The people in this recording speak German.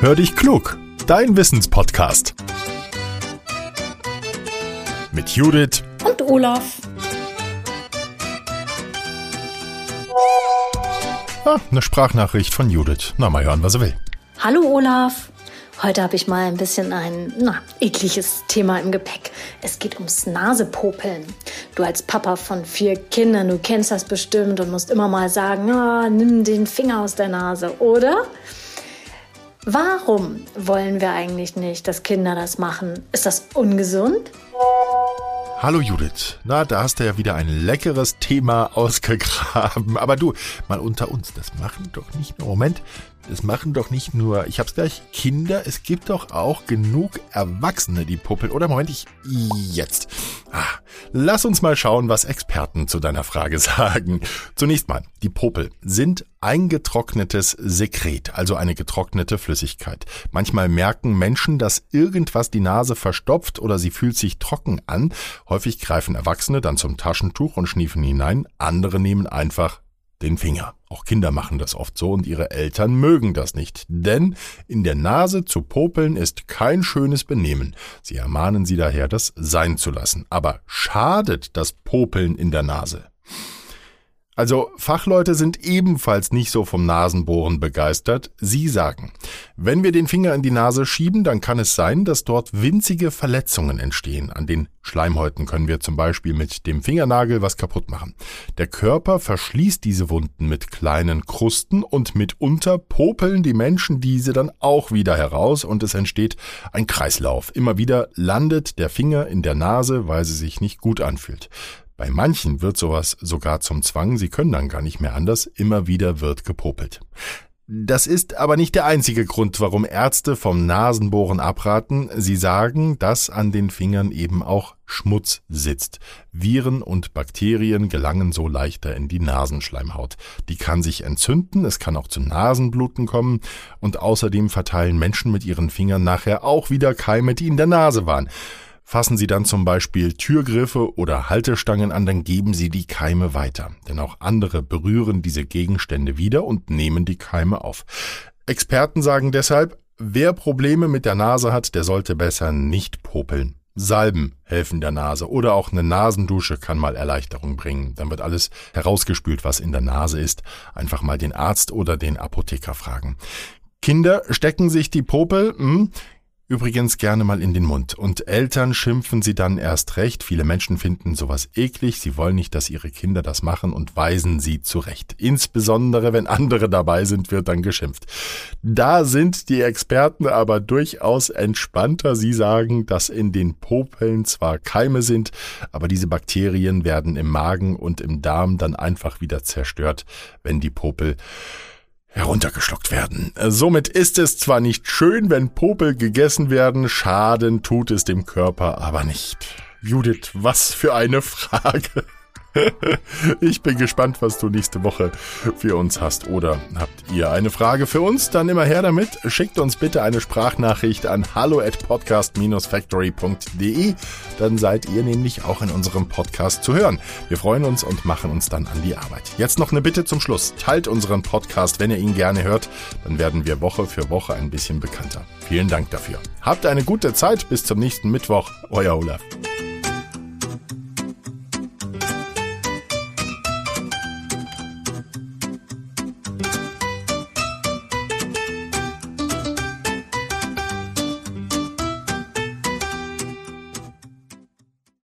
Hör dich klug, dein Wissenspodcast. Mit Judith und Olaf. Ah, eine Sprachnachricht von Judith. Na, mal hören, was er will. Hallo Olaf. Heute habe ich mal ein bisschen ein, na, ekliges Thema im Gepäck. Es geht ums Nasepopeln. Du als Papa von vier Kindern, du kennst das bestimmt und musst immer mal sagen, ah, nimm den Finger aus der Nase, oder? Warum wollen wir eigentlich nicht, dass Kinder das machen? Ist das ungesund? Hallo Judith. Na, da hast du ja wieder ein leckeres Thema ausgegraben. Aber du, mal unter uns, das machen doch nicht nur, Moment, das machen doch nicht nur, ich hab's gleich, Kinder, es gibt doch auch genug Erwachsene, die puppeln. Oder Moment, ich, jetzt. Ah, lass uns mal schauen, was Experten zu deiner Frage sagen. Zunächst mal, die Popel sind eingetrocknetes Sekret, also eine getrocknete Flüssigkeit. Manchmal merken Menschen, dass irgendwas die Nase verstopft oder sie fühlt sich trocken an. Häufig greifen Erwachsene dann zum Taschentuch und schniefen hinein. Andere nehmen einfach den Finger. Auch Kinder machen das oft so und ihre Eltern mögen das nicht. Denn in der Nase zu popeln ist kein schönes Benehmen. Sie ermahnen sie daher, das sein zu lassen. Aber schadet das Popeln in der Nase? Also Fachleute sind ebenfalls nicht so vom Nasenbohren begeistert. Sie sagen, wenn wir den Finger in die Nase schieben, dann kann es sein, dass dort winzige Verletzungen entstehen. An den Schleimhäuten können wir zum Beispiel mit dem Fingernagel was kaputt machen. Der Körper verschließt diese Wunden mit kleinen Krusten und mitunter popeln die Menschen diese dann auch wieder heraus und es entsteht ein Kreislauf. Immer wieder landet der Finger in der Nase, weil sie sich nicht gut anfühlt. Bei manchen wird sowas sogar zum Zwang, sie können dann gar nicht mehr anders, immer wieder wird gepopelt. Das ist aber nicht der einzige Grund, warum Ärzte vom Nasenbohren abraten. Sie sagen, dass an den Fingern eben auch Schmutz sitzt. Viren und Bakterien gelangen so leichter in die Nasenschleimhaut. Die kann sich entzünden, es kann auch zu Nasenbluten kommen und außerdem verteilen Menschen mit ihren Fingern nachher auch wieder Keime, die in der Nase waren. Fassen Sie dann zum Beispiel Türgriffe oder Haltestangen an, dann geben Sie die Keime weiter. Denn auch andere berühren diese Gegenstände wieder und nehmen die Keime auf. Experten sagen deshalb, wer Probleme mit der Nase hat, der sollte besser nicht popeln. Salben helfen der Nase oder auch eine Nasendusche kann mal Erleichterung bringen. Dann wird alles herausgespült, was in der Nase ist. Einfach mal den Arzt oder den Apotheker fragen. Kinder stecken sich die Popel, hm, übrigens gerne mal in den Mund. Und Eltern schimpfen sie dann erst recht. Viele Menschen finden sowas eklig. Sie wollen nicht, dass ihre Kinder das machen und weisen sie zurecht. Insbesondere wenn andere dabei sind, wird dann geschimpft. Da sind die Experten aber durchaus entspannter. Sie sagen, dass in den Popeln zwar Keime sind, aber diese Bakterien werden im Magen und im Darm dann einfach wieder zerstört, wenn die Popel heruntergeschluckt werden. Somit ist es zwar nicht schön, wenn Popel gegessen werden, Schaden tut es dem Körper aber nicht. Judith, was für eine Frage. Ich bin gespannt, was du nächste Woche für uns hast. Oder habt ihr eine Frage für uns? Dann immer her damit. Schickt uns bitte eine Sprachnachricht an hallo at podcast-factory.de. Dann seid ihr nämlich auch in unserem Podcast zu hören. Wir freuen uns und machen uns dann an die Arbeit. Jetzt noch eine Bitte zum Schluss. Teilt unseren Podcast, wenn ihr ihn gerne hört. Dann werden wir Woche für Woche ein bisschen bekannter. Vielen Dank dafür. Habt eine gute Zeit. Bis zum nächsten Mittwoch. Euer Olaf.